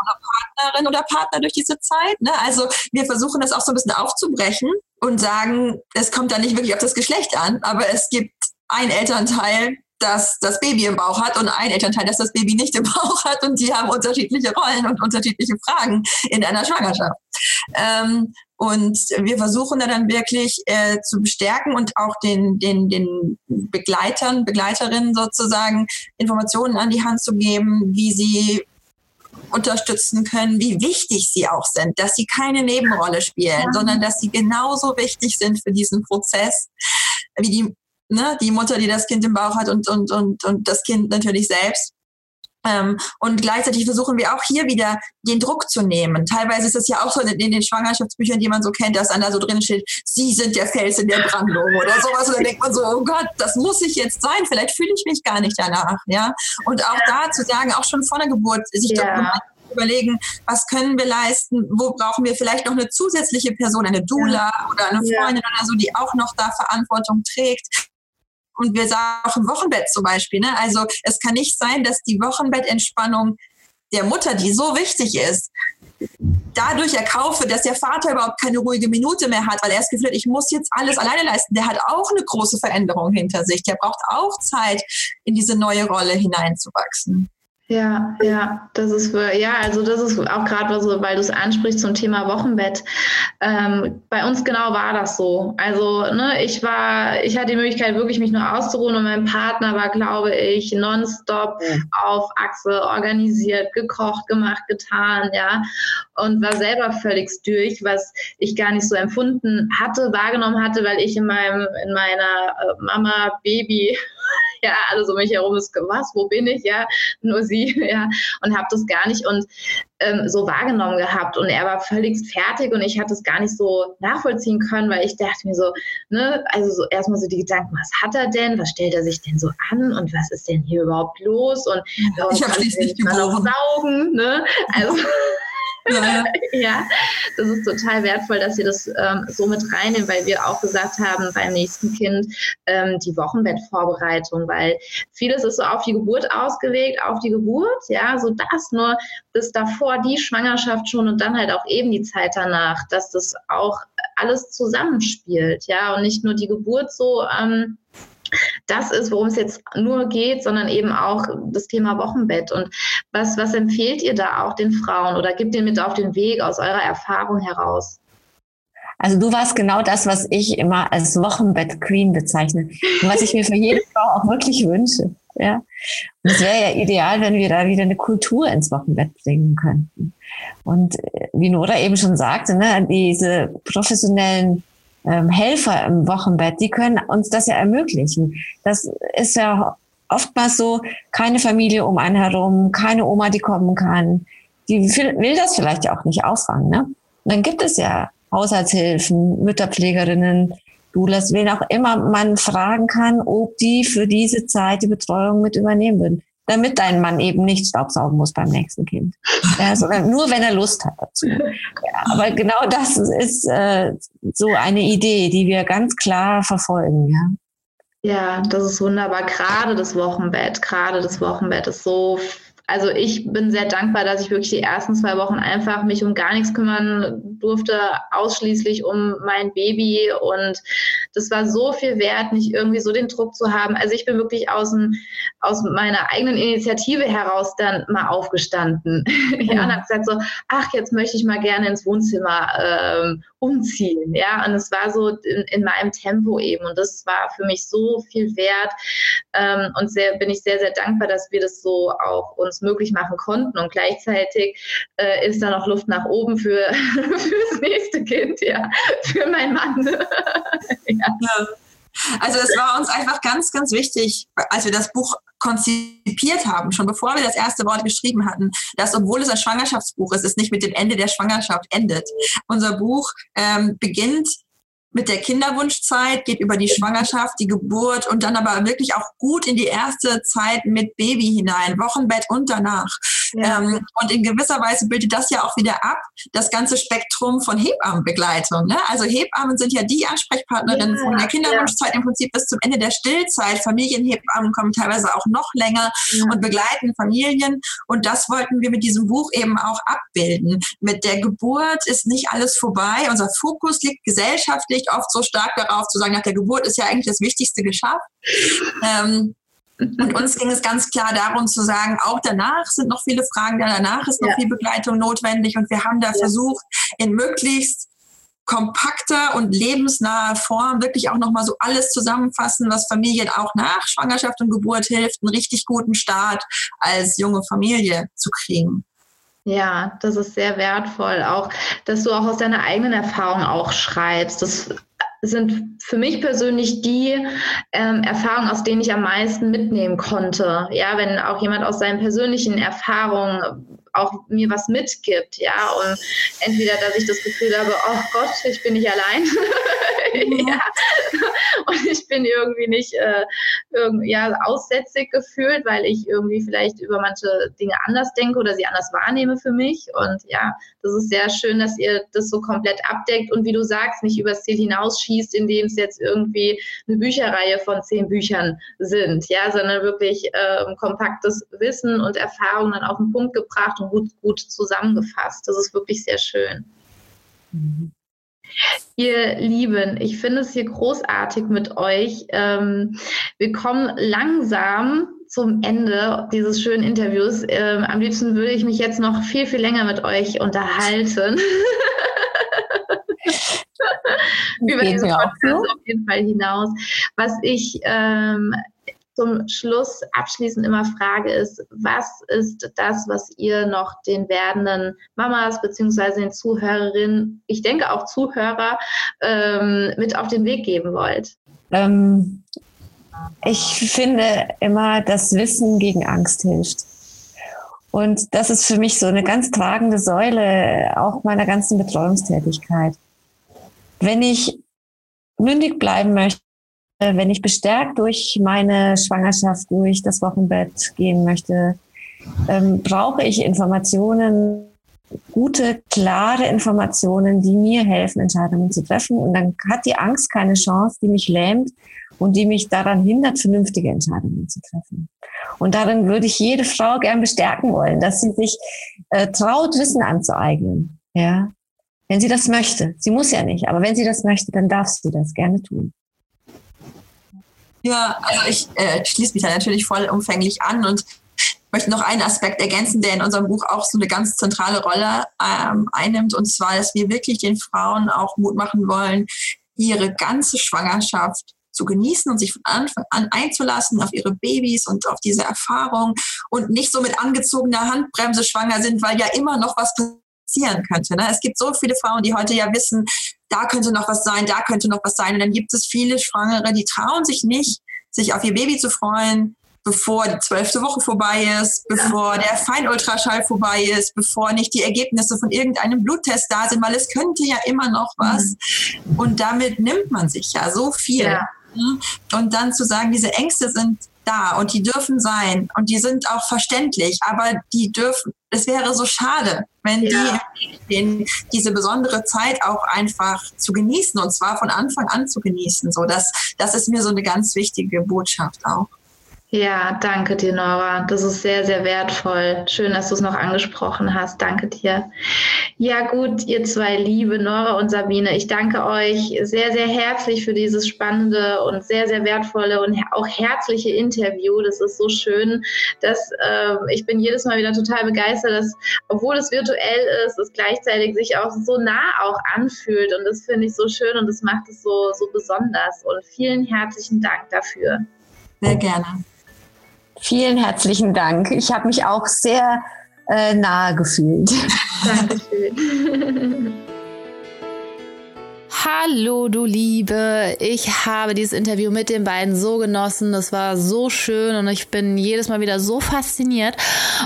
Partnerin oder Partner durch diese Zeit. Ne? Also wir versuchen das auch so ein bisschen aufzubrechen und sagen, es kommt da nicht wirklich auf das Geschlecht an, aber es gibt ein Elternteil, das das Baby im Bauch hat und ein Elternteil, das das Baby nicht im [LAUGHS] Bauch hat und die haben unterschiedliche Rollen und unterschiedliche Fragen in einer Schwangerschaft. Ähm, und wir versuchen da dann wirklich äh, zu bestärken und auch den, den, den Begleitern, Begleiterinnen sozusagen Informationen an die Hand zu geben, wie sie unterstützen können, wie wichtig sie auch sind, dass sie keine Nebenrolle spielen, ja. sondern dass sie genauso wichtig sind für diesen Prozess wie die ne, die Mutter, die das Kind im Bauch hat und, und, und, und das Kind natürlich selbst. Ähm, und gleichzeitig versuchen wir auch hier wieder den Druck zu nehmen. Teilweise ist es ja auch so in, in, den Schwangerschaftsbüchern, die man so kennt, dass dann da so drin steht, Sie sind der Fels in der Brandung oder sowas. Und dann denkt man so, oh Gott, das muss ich jetzt sein. Vielleicht fühle ich mich gar nicht danach. Ja. Und auch da zu sagen, auch schon vor der Geburt, sich ja. überlegen, was können wir leisten, wo brauchen wir vielleicht noch eine zusätzliche Person, eine Doula ja. oder eine Freundin ja. oder so, die auch noch da Verantwortung trägt. Und wir sagen auch im Wochenbett zum Beispiel. Ne? Also es kann nicht sein, dass die Wochenbettentspannung der Mutter, die so wichtig ist, dadurch erkaufe, dass der Vater überhaupt keine ruhige Minute mehr hat, weil er das Gefühl hat, ich muss jetzt alles alleine leisten. Der hat auch eine große Veränderung hinter sich. Der braucht auch Zeit, in diese neue Rolle hineinzuwachsen. Ja, ja, das ist für, ja, also das ist auch gerade, so, weil du es ansprichst zum Thema Wochenbett. Ähm, bei uns genau war das so. Also, ne, ich war, ich hatte die Möglichkeit, wirklich mich nur auszuruhen und mein Partner war, glaube ich, nonstop ja. auf Achse organisiert, gekocht, gemacht, getan, ja, und war selber völlig durch, was ich gar nicht so empfunden hatte, wahrgenommen hatte, weil ich in meinem, in meiner äh, Mama-Baby ja, alles um mich herum ist, was, wo bin ich, ja, nur sie, [LAUGHS] ja, und habe das gar nicht und ähm, so wahrgenommen gehabt. Und er war völlig fertig und ich hatte es gar nicht so nachvollziehen können, weil ich dachte mir so, ne, also so erstmal so die Gedanken, was hat er denn, was stellt er sich denn so an? Und was ist denn hier überhaupt los? Und ich habe schließlich geboren. saugen, ne, also [LAUGHS] ja. das ist total wertvoll, dass Sie das ähm, so mit reinnehmen, weil wir auch gesagt haben beim nächsten Kind ähm, die Wochenbettvorbereitung, weil vieles ist so auf die Geburt ausgelegt, auf die Geburt, ja, so das nur bis davor die Schwangerschaft schon und dann halt auch eben die Zeit danach, dass das auch alles zusammenspielt, ja, und nicht nur die Geburt so ähm, das ist, worum es jetzt nur geht, sondern eben auch das Thema Wochenbett. Und was, was empfehlt ihr da auch den Frauen oder gibt ihr mit auf den Weg aus eurer Erfahrung heraus? Also du warst genau das, was ich immer als Wochenbett-Queen bezeichne und was ich mir für jede Frau auch wirklich wünsche. Ja, und es wäre ja ideal, wenn wir da wieder eine Kultur ins Wochenbett bringen könnten. Und äh, wie Nora eben schon sagte, ne, diese professionellen ähm, Helfer im Wochenbett, die können uns das ja ermöglichen. Das ist ja oftmals so, keine Familie um einen herum, keine Oma, die kommen kann. Die will, das vielleicht auch nicht auffangen. Ne? Und dann gibt es ja Haushaltshilfen, Mütterpflegerinnen, Doulas, wen auch immer man fragen kann, ob die für diese Zeit die Betreuung mit übernehmen würden damit dein Mann eben nicht staubsaugen muss beim nächsten Kind. Ja, sondern nur, wenn er Lust hat dazu. [LAUGHS] Ja, aber genau das ist äh, so eine Idee, die wir ganz klar verfolgen. Ja. Ja, das ist wunderbar. Gerade das Wochenbett, gerade das Wochenbett ist so also ich bin sehr dankbar, dass ich wirklich die ersten zwei Wochen einfach mich um gar nichts kümmern durfte, ausschließlich um mein Baby. Und das war so viel wert, nicht irgendwie so den Druck zu haben. Also ich bin wirklich aus, dem, aus meiner eigenen Initiative heraus dann mal aufgestanden. [LAUGHS] ja, und habe gesagt so, ach, jetzt möchte ich mal gerne ins Wohnzimmer ähm, umziehen. Ja, und es war so in, in, meinem Tempo eben. Und das war für mich so viel wert. Ähm, und sehr, bin ich sehr, sehr dankbar, dass wir das so auch uns möglich machen konnten. Und gleichzeitig äh, ist da noch Luft nach oben für, [LAUGHS] das nächste Kind, ja, für meinen Mann. [LAUGHS] ja. Also es war uns einfach ganz, ganz wichtig, als wir das Buch konzipiert haben, schon bevor wir das erste Wort geschrieben hatten, dass obwohl es ein Schwangerschaftsbuch ist, es nicht mit dem Ende der Schwangerschaft endet. Unser Buch ähm, beginnt mit der Kinderwunschzeit, geht über die Schwangerschaft, die Geburt und dann aber wirklich auch gut in die erste Zeit mit Baby hinein, Wochenbett und danach. Ja. Ähm, und in gewisser Weise bildet das ja auch wieder ab, das ganze Spektrum von Hebammenbegleitung. Ne? Also Hebammen sind ja die Ansprechpartnerinnen ja, von der Kinderwunschzeit im Prinzip bis zum Ende der Stillzeit. Familienhebammen kommen teilweise auch noch länger und begleiten Familien. Und das wollten wir mit diesem Buch eben auch abbilden. Mit der Geburt ist nicht alles vorbei. Unser Fokus liegt gesellschaftlich oft so stark darauf zu sagen, nach der Geburt ist ja eigentlich das Wichtigste geschafft. Ähm, und uns ging es ganz klar darum zu sagen, auch danach sind noch viele Fragen, danach ist noch ja. viel Begleitung notwendig und wir haben da ja. versucht, in möglichst kompakter und lebensnaher Form wirklich auch nochmal so alles zusammenfassen, was Familien auch nach Schwangerschaft und Geburt hilft, einen richtig guten Start als junge Familie zu kriegen. Ja, das ist sehr wertvoll. Auch, dass du auch aus deiner eigenen Erfahrung auch schreibst. Das sind für mich persönlich die ähm, Erfahrungen, aus denen ich am meisten mitnehmen konnte. Ja, wenn auch jemand aus seinen persönlichen Erfahrungen auch mir was mitgibt, ja, und entweder, dass ich das Gefühl habe, oh Gott, ich bin nicht allein. [LAUGHS] ja, und ich bin irgendwie nicht äh, irgendwie, ja, aussätzig gefühlt, weil ich irgendwie vielleicht über manche Dinge anders denke oder sie anders wahrnehme für mich und ja, das ist sehr schön, dass ihr das so komplett abdeckt und wie du sagst, nicht übers Ziel hinausschießt, indem es jetzt irgendwie eine Bücherreihe von zehn Büchern sind, ja, sondern wirklich äh, kompaktes Wissen und Erfahrungen auf den Punkt gebracht und gut, gut zusammengefasst. Das ist wirklich sehr schön. Mhm. Ihr Lieben, ich finde es hier großartig mit euch. Ähm, wir kommen langsam zum Ende dieses schönen Interviews. Ähm, am liebsten würde ich mich jetzt noch viel, viel länger mit euch unterhalten. Über diesen Podcast auf jeden Fall hinaus. Was ich ähm, zum Schluss abschließend immer frage, ist, was ist das, was ihr noch den werdenden Mamas beziehungsweise den Zuhörerinnen, ich denke auch Zuhörer, ähm, mit auf den Weg geben wollt? Ähm, ich finde immer, dass Wissen gegen Angst hilft. Und das ist für mich so eine ganz tragende Säule auch meiner ganzen Betreuungstätigkeit. Wenn ich mündig bleiben möchte, wenn ich bestärkt durch meine Schwangerschaft, durch das Wochenbett gehen möchte, ähm, brauche ich Informationen, gute, klare Informationen, die mir helfen, Entscheidungen zu treffen. Und dann hat die Angst keine Chance, die mich lähmt und die mich daran hindert, vernünftige Entscheidungen zu treffen. Und darin würde ich jede Frau gern bestärken wollen, dass sie sich äh, traut, Wissen anzueignen. Ja, wenn sie das möchte. Sie muss ja nicht, aber wenn sie das möchte, dann darf sie das gerne tun. Ja, also ich äh, schließe mich da natürlich vollumfänglich an und möchte noch einen Aspekt ergänzen, der in unserem Buch auch so eine ganz zentrale Rolle ähm, einnimmt, und zwar, dass wir wirklich den Frauen auch Mut machen wollen, ihre ganze Schwangerschaft zu genießen und sich von Anfang an einzulassen auf ihre Babys und auf diese Erfahrung und nicht so mit angezogener Handbremse schwanger sind, weil ja immer noch was passieren könnte. Ne? Es gibt so viele Frauen, die heute ja wissen, da könnte noch was sein, da könnte noch was sein. Und dann gibt es viele Schwangere, die trauen sich nicht, sich auf ihr Baby zu freuen, bevor die zwölfte Woche vorbei ist, bevor der Feinultraschall vorbei ist, bevor nicht die Ergebnisse von irgendeinem Bluttest da sind, weil es könnte ja immer noch was. Mhm. Und damit nimmt man sich ja so viel. Ja. Und dann zu sagen, diese Ängste sind da und die dürfen sein und die sind auch verständlich, aber die dürfen, es wäre so schade, wenn ja. die den, diese besondere Zeit auch einfach zu genießen und zwar von Anfang an zu genießen. So, das, das ist mir so eine ganz wichtige Botschaft auch. Ja, danke dir, Nora. Das ist sehr, sehr wertvoll. Schön, dass du es noch angesprochen hast. Danke dir. Ja, gut, ihr zwei Liebe, Nora und Sabine. Ich danke euch sehr, sehr herzlich für dieses spannende und sehr, sehr wertvolle und auch herzliche Interview. Das ist so schön, dass äh, ich bin jedes Mal wieder total begeistert, dass, obwohl es virtuell ist, es gleichzeitig sich auch so nah auch anfühlt. Und das finde ich so schön und das macht es so, so besonders. Und vielen herzlichen Dank dafür. Sehr gerne. Vielen herzlichen Dank. Ich habe mich auch sehr äh, nahe gefühlt. Dankeschön. [LAUGHS] Hallo, du Liebe. Ich habe dieses Interview mit den beiden so genossen. Das war so schön und ich bin jedes Mal wieder so fasziniert,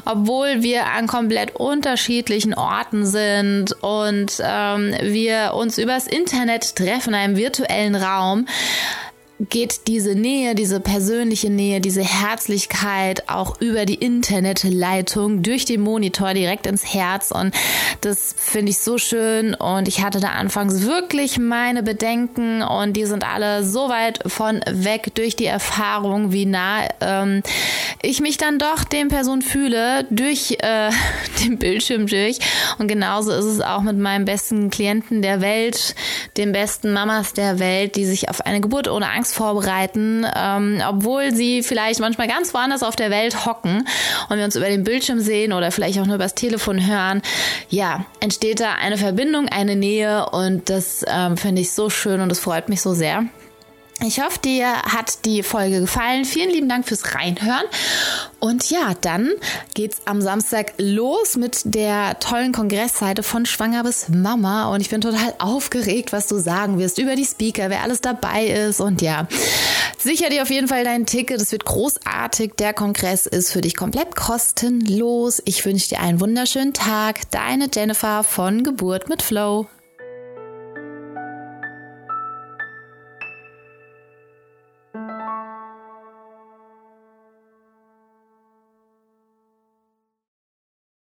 obwohl wir an komplett unterschiedlichen Orten sind und ähm, wir uns übers Internet treffen, in einem virtuellen Raum geht diese Nähe, diese persönliche Nähe, diese Herzlichkeit auch über die Internetleitung durch den Monitor direkt ins Herz. Und das finde ich so schön. Und ich hatte da anfangs wirklich meine Bedenken. Und die sind alle so weit von weg durch die Erfahrung, wie nah ähm, ich mich dann doch den Personen fühle durch äh, [LAUGHS] den Bildschirm durch. Und genauso ist es auch mit meinem besten Klienten der Welt, den besten Mamas der Welt, die sich auf eine Geburt ohne Angst vorbereiten, ähm, obwohl sie vielleicht manchmal ganz woanders auf der Welt hocken und wir uns über den Bildschirm sehen oder vielleicht auch nur übers Telefon hören, ja, entsteht da eine Verbindung, eine Nähe und das ähm, finde ich so schön und das freut mich so sehr. Ich hoffe, dir hat die Folge gefallen. Vielen lieben Dank fürs Reinhören. Und ja, dann geht's am Samstag los mit der tollen Kongressseite von Schwanger bis Mama. Und ich bin total aufgeregt, was du sagen wirst über die Speaker, wer alles dabei ist. Und ja, sicher dir auf jeden Fall dein Ticket. Es wird großartig. Der Kongress ist für dich komplett kostenlos. Ich wünsche dir einen wunderschönen Tag. Deine Jennifer von Geburt mit Flow.